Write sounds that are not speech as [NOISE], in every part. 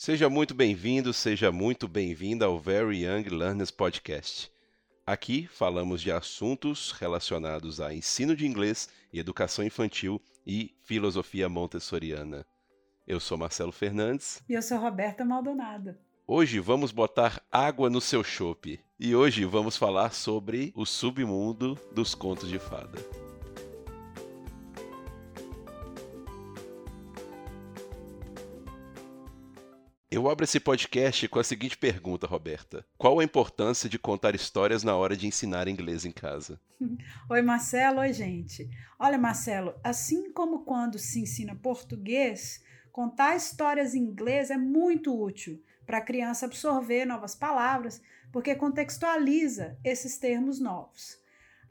Seja muito bem-vindo, seja muito bem-vinda ao Very Young Learners Podcast. Aqui falamos de assuntos relacionados a ensino de inglês e educação infantil e filosofia montessoriana. Eu sou Marcelo Fernandes. E eu sou Roberta Maldonado. Hoje vamos botar água no seu chope. E hoje vamos falar sobre o submundo dos contos de fada. Eu abro esse podcast com a seguinte pergunta, Roberta: Qual a importância de contar histórias na hora de ensinar inglês em casa? [LAUGHS] Oi, Marcelo. Oi, gente. Olha, Marcelo, assim como quando se ensina português, contar histórias em inglês é muito útil para a criança absorver novas palavras, porque contextualiza esses termos novos.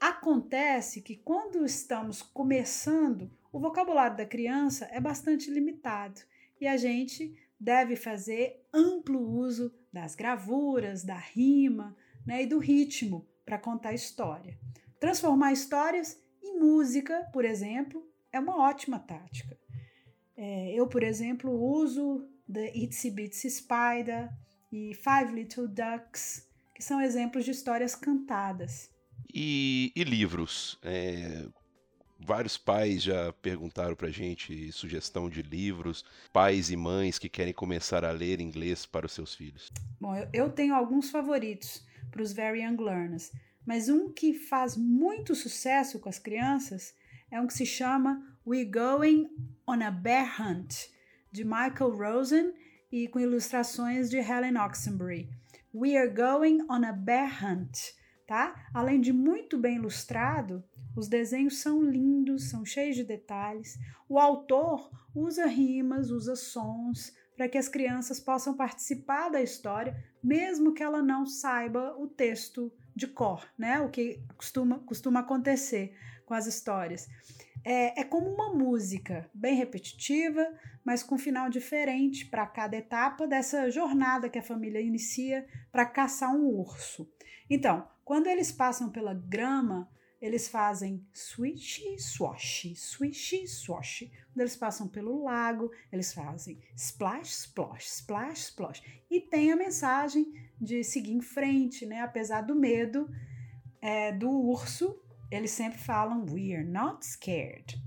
Acontece que quando estamos começando, o vocabulário da criança é bastante limitado e a gente deve fazer amplo uso das gravuras, da rima né, e do ritmo para contar história. Transformar histórias em música, por exemplo, é uma ótima tática. É, eu, por exemplo, uso The Itsy Bitsy Spider e Five Little Ducks, que são exemplos de histórias cantadas. E, e livros? É, Vários pais já perguntaram pra gente sugestão de livros, pais e mães que querem começar a ler inglês para os seus filhos. Bom, eu tenho alguns favoritos para os Very Young Learners, mas um que faz muito sucesso com as crianças é um que se chama We're Going on a Bear Hunt, de Michael Rosen e com ilustrações de Helen Oxenbury. We are going on a bear hunt, tá? Além de muito bem ilustrado, os desenhos são lindos, são cheios de detalhes. O autor usa rimas, usa sons para que as crianças possam participar da história, mesmo que ela não saiba o texto de cor, né? O que costuma, costuma acontecer com as histórias. É, é como uma música, bem repetitiva, mas com final diferente para cada etapa dessa jornada que a família inicia para caçar um urso. Então, quando eles passam pela grama, eles fazem swish, swash, swish, swash. Quando eles passam pelo lago, eles fazem splash, splosh, splash, splosh. E tem a mensagem de seguir em frente, né? Apesar do medo é, do urso, eles sempre falam we are not scared.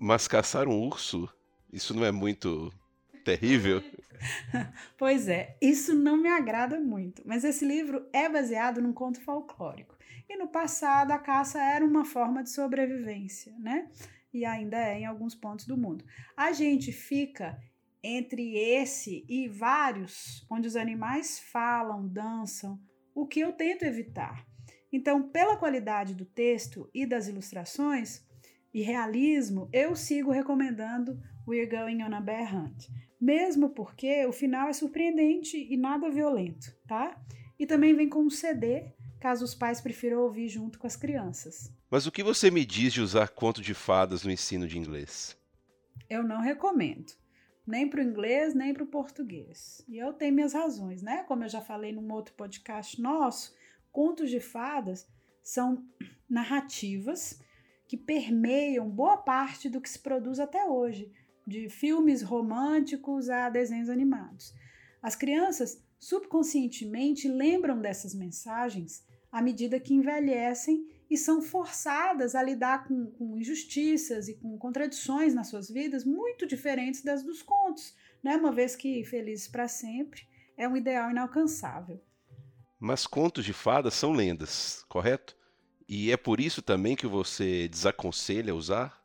Mas caçar um urso, isso não é muito terrível? [LAUGHS] pois é, isso não me agrada muito. Mas esse livro é baseado num conto folclórico. E no passado a caça era uma forma de sobrevivência, né? E ainda é em alguns pontos do mundo. A gente fica entre esse e vários onde os animais falam, dançam, o que eu tento evitar. Então, pela qualidade do texto e das ilustrações e realismo, eu sigo recomendando We're Going on a Bear Hunt, mesmo porque o final é surpreendente e nada violento, tá? E também vem com um CD caso os pais prefiram ouvir junto com as crianças. Mas o que você me diz de usar conto de fadas no ensino de inglês? Eu não recomendo. Nem para o inglês, nem para o português. E eu tenho minhas razões, né? Como eu já falei num outro podcast nosso, contos de fadas são narrativas que permeiam boa parte do que se produz até hoje, de filmes românticos a desenhos animados. As crianças subconscientemente lembram dessas mensagens à medida que envelhecem e são forçadas a lidar com, com injustiças e com contradições nas suas vidas muito diferentes das dos contos, né? uma vez que Felizes para Sempre é um ideal inalcançável. Mas contos de fadas são lendas, correto? E é por isso também que você desaconselha usar?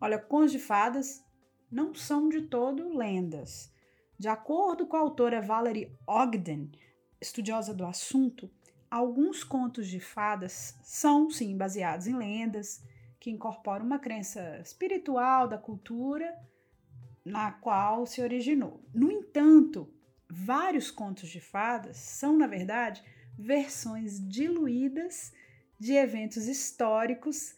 Olha, contos de fadas não são de todo lendas. De acordo com a autora Valerie Ogden, estudiosa do assunto, alguns contos de fadas são, sim, baseados em lendas que incorporam uma crença espiritual da cultura na qual se originou. No entanto, vários contos de fadas são, na verdade, versões diluídas de eventos históricos,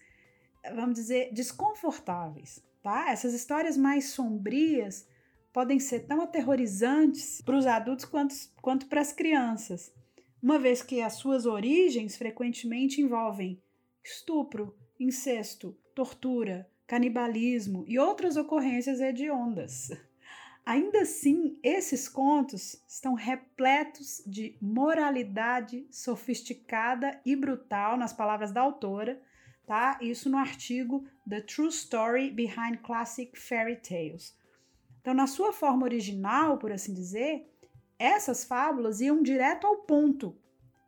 vamos dizer, desconfortáveis, tá? Essas histórias mais sombrias podem ser tão aterrorizantes para os adultos quanto, quanto para as crianças, uma vez que as suas origens frequentemente envolvem estupro, incesto, tortura, canibalismo e outras ocorrências hediondas. Ainda assim, esses contos estão repletos de moralidade sofisticada e brutal, nas palavras da autora, tá? Isso no artigo The True Story Behind Classic Fairy Tales. Então, na sua forma original, por assim dizer, essas fábulas iam direto ao ponto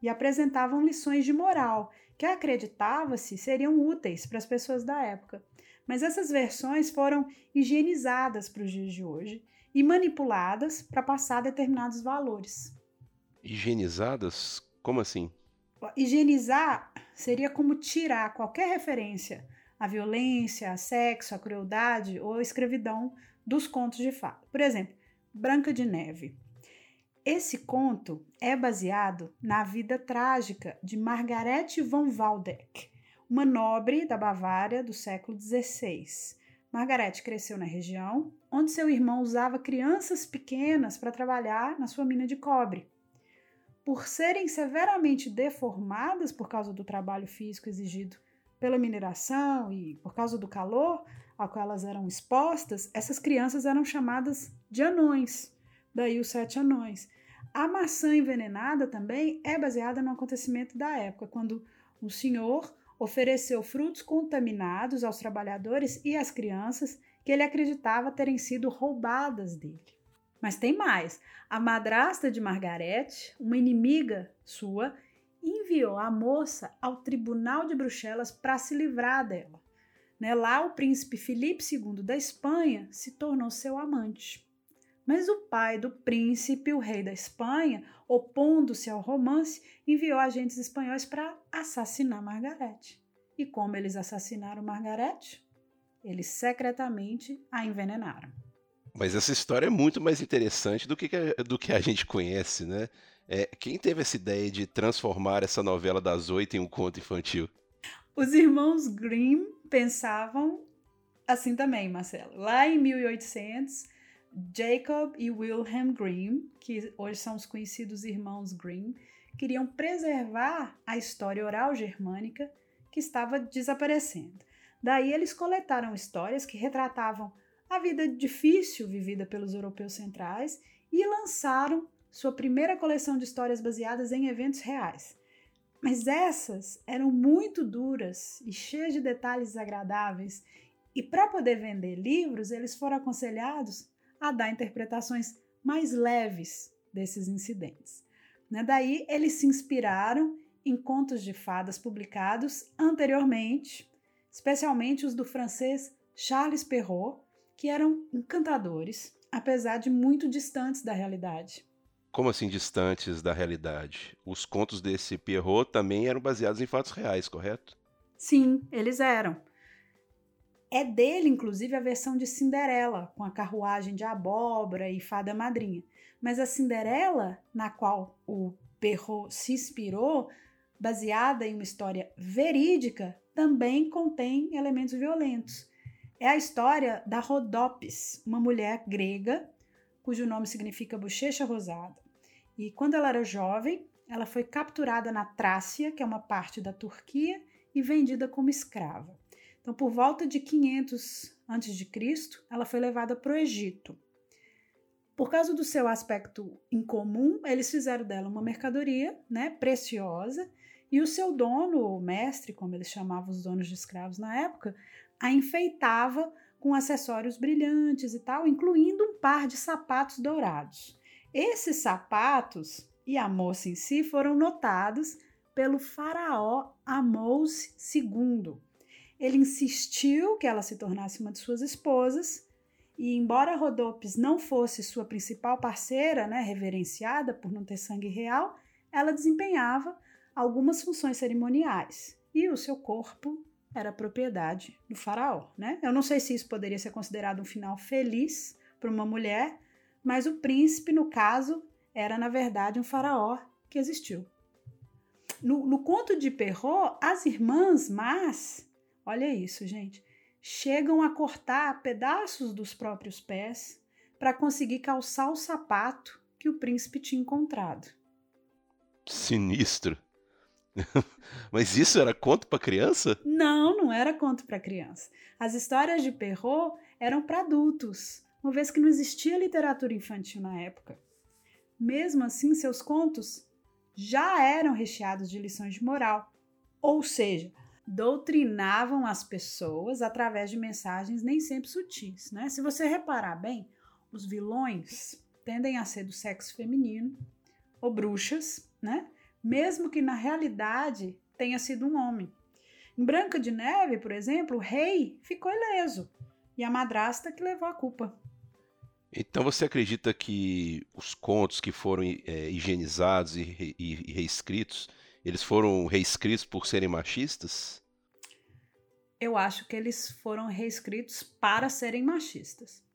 e apresentavam lições de moral que acreditava-se seriam úteis para as pessoas da época. Mas essas versões foram higienizadas para os dias de hoje e manipuladas para passar determinados valores. Higienizadas? Como assim? Higienizar seria como tirar qualquer referência à violência, a sexo, à crueldade ou à escravidão dos contos de fada. Por exemplo, Branca de Neve. Esse conto é baseado na vida trágica de Margarete von Waldeck, uma nobre da Bavária do século XVI. Margarete cresceu na região onde seu irmão usava crianças pequenas para trabalhar na sua mina de cobre. Por serem severamente deformadas por causa do trabalho físico exigido pela mineração e por causa do calor ao qual elas eram expostas, essas crianças eram chamadas de anões, daí os sete anões. A maçã envenenada também é baseada no acontecimento da época, quando um senhor ofereceu frutos contaminados aos trabalhadores e às crianças que ele acreditava terem sido roubadas dele. Mas tem mais. A madrasta de Margarete, uma inimiga sua, enviou a moça ao tribunal de Bruxelas para se livrar dela. Né? Lá, o príncipe Filipe II da Espanha se tornou seu amante. Mas o pai do príncipe, o rei da Espanha, opondo-se ao romance, enviou agentes espanhóis para assassinar Margarete. E como eles assassinaram Margarete? Eles secretamente a envenenaram. Mas essa história é muito mais interessante do que, do que a gente conhece, né? É, quem teve essa ideia de transformar essa novela das oito em um conto infantil? Os irmãos Grimm pensavam assim também, Marcelo. Lá em 1800, Jacob e Wilhelm Grimm, que hoje são os conhecidos irmãos Grimm, queriam preservar a história oral germânica que estava desaparecendo. Daí eles coletaram histórias que retratavam a vida difícil vivida pelos europeus centrais e lançaram sua primeira coleção de histórias baseadas em eventos reais. Mas essas eram muito duras e cheias de detalhes desagradáveis, e para poder vender livros, eles foram aconselhados a dar interpretações mais leves desses incidentes. Né? Daí eles se inspiraram em contos de fadas publicados anteriormente, especialmente os do francês Charles Perrault, que eram encantadores, apesar de muito distantes da realidade. Como assim distantes da realidade? Os contos desse Perrault também eram baseados em fatos reais, correto? Sim, eles eram. É dele, inclusive, a versão de Cinderela, com a carruagem de abóbora e fada madrinha. Mas a Cinderela, na qual o Perrault se inspirou, baseada em uma história verídica, também contém elementos violentos. É a história da Rodopis, uma mulher grega cujo nome significa bochecha rosada. E quando ela era jovem, ela foi capturada na Trácia, que é uma parte da Turquia, e vendida como escrava. Então, por volta de 500 a.C., ela foi levada para o Egito. Por causa do seu aspecto incomum, eles fizeram dela uma mercadoria né, preciosa e o seu dono, ou mestre, como eles chamavam os donos de escravos na época, a enfeitava com acessórios brilhantes e tal, incluindo um par de sapatos dourados. Esses sapatos e a moça em si foram notados pelo faraó Amós II, ele insistiu que ela se tornasse uma de suas esposas, e embora Rodopes não fosse sua principal parceira, né, reverenciada por não ter sangue real, ela desempenhava algumas funções cerimoniais e o seu corpo era propriedade do faraó. Né? Eu não sei se isso poderia ser considerado um final feliz para uma mulher, mas o príncipe, no caso, era na verdade um faraó que existiu. No, no conto de Perrault, as irmãs Mas Olha isso, gente. Chegam a cortar pedaços dos próprios pés para conseguir calçar o sapato que o príncipe tinha encontrado. Sinistro. [LAUGHS] Mas isso era conto para criança? Não, não era conto para criança. As histórias de Perrault eram para adultos, uma vez que não existia literatura infantil na época. Mesmo assim, seus contos já eram recheados de lições de moral, ou seja, doutrinavam as pessoas através de mensagens nem sempre sutis. Né? Se você reparar bem, os vilões tendem a ser do sexo feminino ou bruxas, né? Mesmo que na realidade tenha sido um homem. Em Branca de Neve, por exemplo, o rei ficou ileso e a madrasta que levou a culpa. Então você acredita que os contos que foram é, higienizados e, e, e reescritos, eles foram reescritos por serem machistas? Eu acho que eles foram reescritos para serem machistas.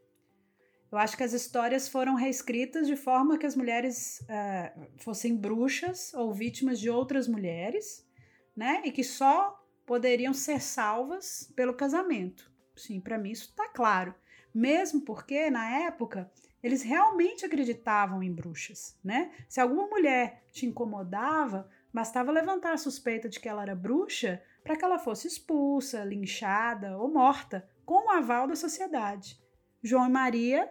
Eu acho que as histórias foram reescritas de forma que as mulheres uh, fossem bruxas ou vítimas de outras mulheres, né? E que só poderiam ser salvas pelo casamento. Sim, para mim isso está claro. Mesmo porque, na época, eles realmente acreditavam em bruxas, né? Se alguma mulher te incomodava, bastava levantar a suspeita de que ela era bruxa para que ela fosse expulsa, linchada ou morta, com o aval da sociedade. João e Maria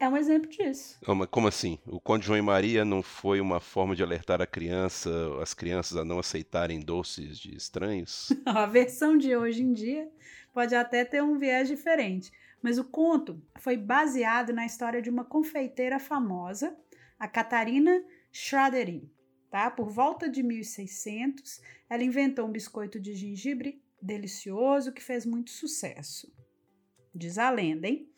é um exemplo disso. Como assim? O Conde João e Maria não foi uma forma de alertar a criança, as crianças a não aceitarem doces de estranhos? [LAUGHS] a versão de hoje em dia pode até ter um viés diferente, mas o conto foi baseado na história de uma confeiteira famosa, a Catarina Schraderin. Tá? Por volta de 1600, ela inventou um biscoito de gengibre delicioso que fez muito sucesso. Diz a lenda, hein?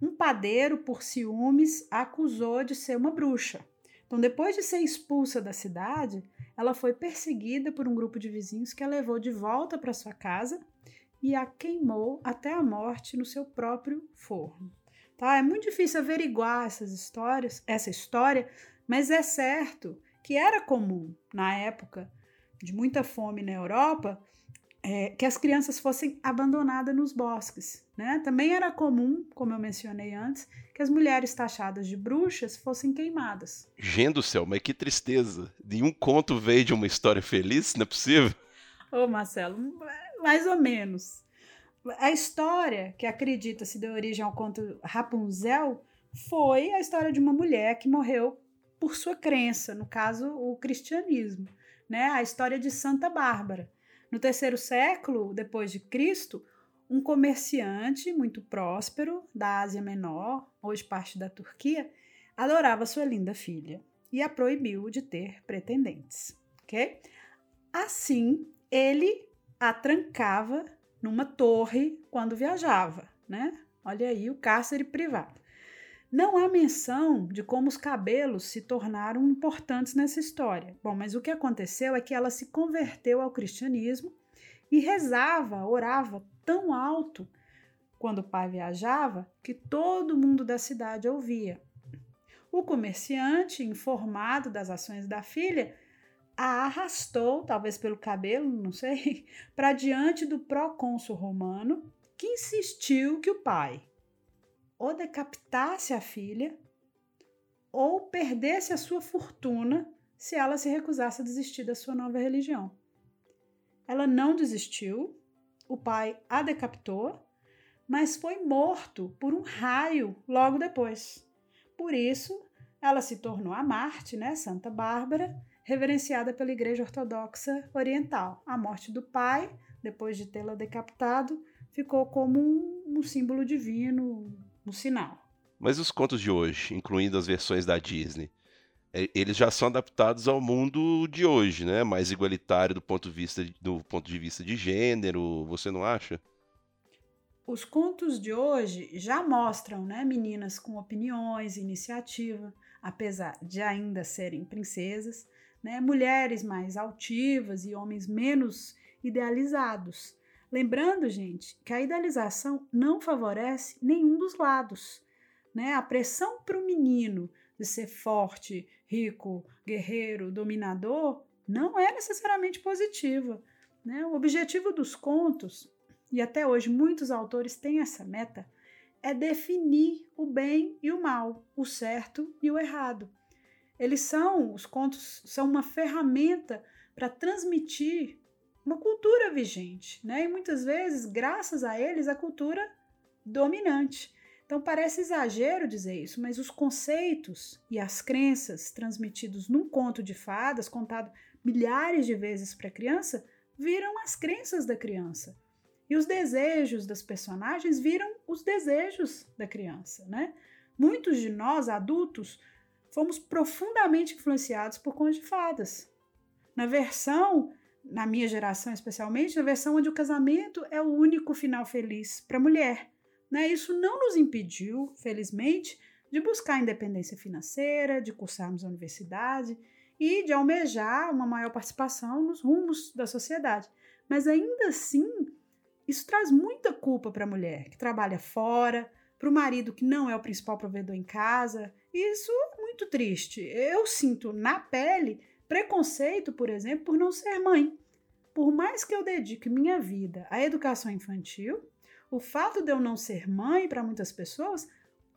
Um padeiro, por ciúmes, a acusou de ser uma bruxa. Então, depois de ser expulsa da cidade, ela foi perseguida por um grupo de vizinhos que a levou de volta para sua casa e a queimou até a morte no seu próprio forno. Tá? É muito difícil averiguar essas histórias, essa história, mas é certo que era comum na época de muita fome na Europa é, que as crianças fossem abandonadas nos bosques. Né? Também era comum, como eu mencionei antes, que as mulheres taxadas de bruxas fossem queimadas. Gente do céu, mas que tristeza! De um conto veio de uma história feliz, não é possível? Ô Marcelo, mais ou menos. A história que acredita se deu origem ao conto Rapunzel foi a história de uma mulher que morreu por sua crença, no caso, o cristianismo. Né? A história de Santa Bárbara no terceiro século depois de Cristo, um comerciante muito próspero da Ásia Menor, hoje parte da Turquia, adorava sua linda filha e a proibiu de ter pretendentes, ok? Assim, ele a trancava numa torre quando viajava, né? Olha aí o cárcere privado. Não há menção de como os cabelos se tornaram importantes nessa história. Bom, mas o que aconteceu é que ela se converteu ao cristianismo e rezava, orava tão alto quando o pai viajava que todo mundo da cidade ouvia. O comerciante, informado das ações da filha, a arrastou, talvez pelo cabelo, não sei, [LAUGHS] para diante do procônsul romano, que insistiu que o pai, ou decapitasse a filha ou perdesse a sua fortuna se ela se recusasse a desistir da sua nova religião. Ela não desistiu, o pai a decapitou, mas foi morto por um raio logo depois. Por isso, ela se tornou a Marte, né, Santa Bárbara, reverenciada pela Igreja Ortodoxa Oriental. A morte do pai, depois de tê-la decapitado, ficou como um, um símbolo divino, um sinal. Mas os contos de hoje, incluindo as versões da Disney, é, eles já são adaptados ao mundo de hoje, né? Mais igualitário do ponto de vista, do ponto de, vista de gênero, você não acha? Os contos de hoje já mostram, né, meninas com opiniões, iniciativa, apesar de ainda serem princesas, né, mulheres mais altivas e homens menos idealizados. Lembrando, gente, que a idealização não favorece nenhum dos lados. Né? A pressão para o menino de ser forte, rico, guerreiro, dominador não é necessariamente positiva. Né? O objetivo dos contos, e até hoje muitos autores têm essa meta, é definir o bem e o mal, o certo e o errado. Eles são, os contos são uma ferramenta para transmitir uma cultura vigente, né? E muitas vezes, graças a eles, a cultura dominante. Então parece exagero dizer isso, mas os conceitos e as crenças transmitidos num conto de fadas, contado milhares de vezes para a criança, viram as crenças da criança. E os desejos das personagens viram os desejos da criança, né? Muitos de nós, adultos, fomos profundamente influenciados por contos de fadas. Na versão, na minha geração especialmente, na versão onde o casamento é o único final feliz para a mulher. Né? Isso não nos impediu, felizmente, de buscar independência financeira, de cursarmos a universidade e de almejar uma maior participação nos rumos da sociedade. Mas ainda assim, isso traz muita culpa para a mulher que trabalha fora, para o marido que não é o principal provedor em casa. Isso é muito triste. Eu sinto na pele preconceito, por exemplo, por não ser mãe. Por mais que eu dedique minha vida à educação infantil, o fato de eu não ser mãe para muitas pessoas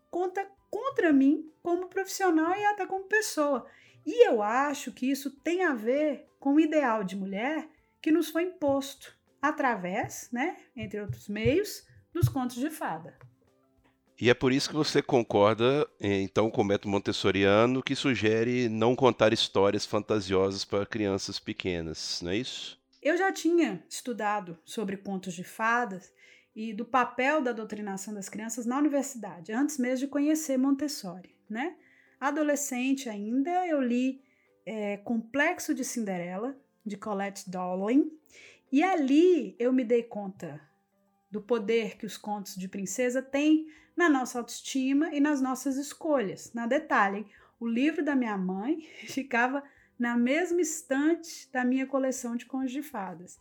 conta contra mim como profissional e até como pessoa. E eu acho que isso tem a ver com o ideal de mulher que nos foi imposto através, né, entre outros meios, dos contos de fada. E é por isso que você concorda, então, com o método montessoriano, que sugere não contar histórias fantasiosas para crianças pequenas, não é isso? Eu já tinha estudado sobre contos de fadas e do papel da doutrinação das crianças na universidade, antes mesmo de conhecer Montessori, né? Adolescente ainda, eu li é, Complexo de Cinderela, de Colette Dowling, e ali eu me dei conta do poder que os contos de princesa têm na nossa autoestima e nas nossas escolhas. Na detalhe, o livro da minha mãe [LAUGHS] ficava na mesma estante da minha coleção de contos de fadas.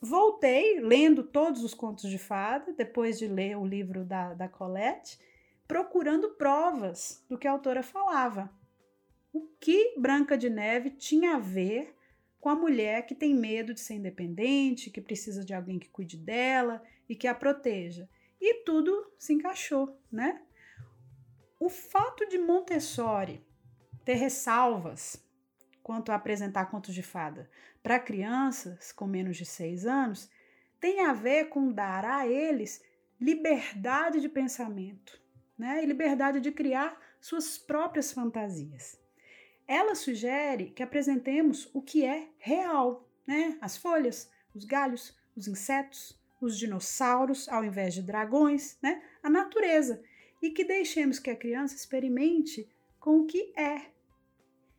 Voltei lendo todos os contos de fada, depois de ler o livro da, da Colette, procurando provas do que a autora falava. O que Branca de Neve tinha a ver com a mulher que tem medo de ser independente, que precisa de alguém que cuide dela e que a proteja. E tudo se encaixou, né? O fato de Montessori ter ressalvas quanto a apresentar contos de fada para crianças com menos de seis anos tem a ver com dar a eles liberdade de pensamento, né? E liberdade de criar suas próprias fantasias. Ela sugere que apresentemos o que é real, né? As folhas, os galhos, os insetos, os dinossauros, ao invés de dragões, né? A natureza. E que deixemos que a criança experimente com o que é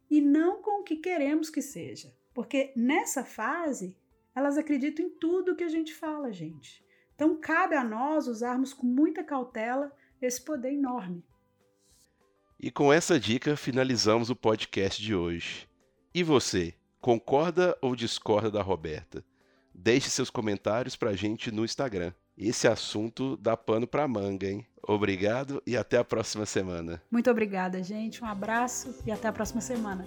e não com o que queremos que seja. Porque nessa fase, elas acreditam em tudo que a gente fala, gente. Então cabe a nós usarmos com muita cautela esse poder enorme. E com essa dica finalizamos o podcast de hoje. E você, concorda ou discorda da Roberta? Deixe seus comentários pra gente no Instagram. Esse assunto dá pano pra manga, hein? Obrigado e até a próxima semana. Muito obrigada, gente. Um abraço e até a próxima semana.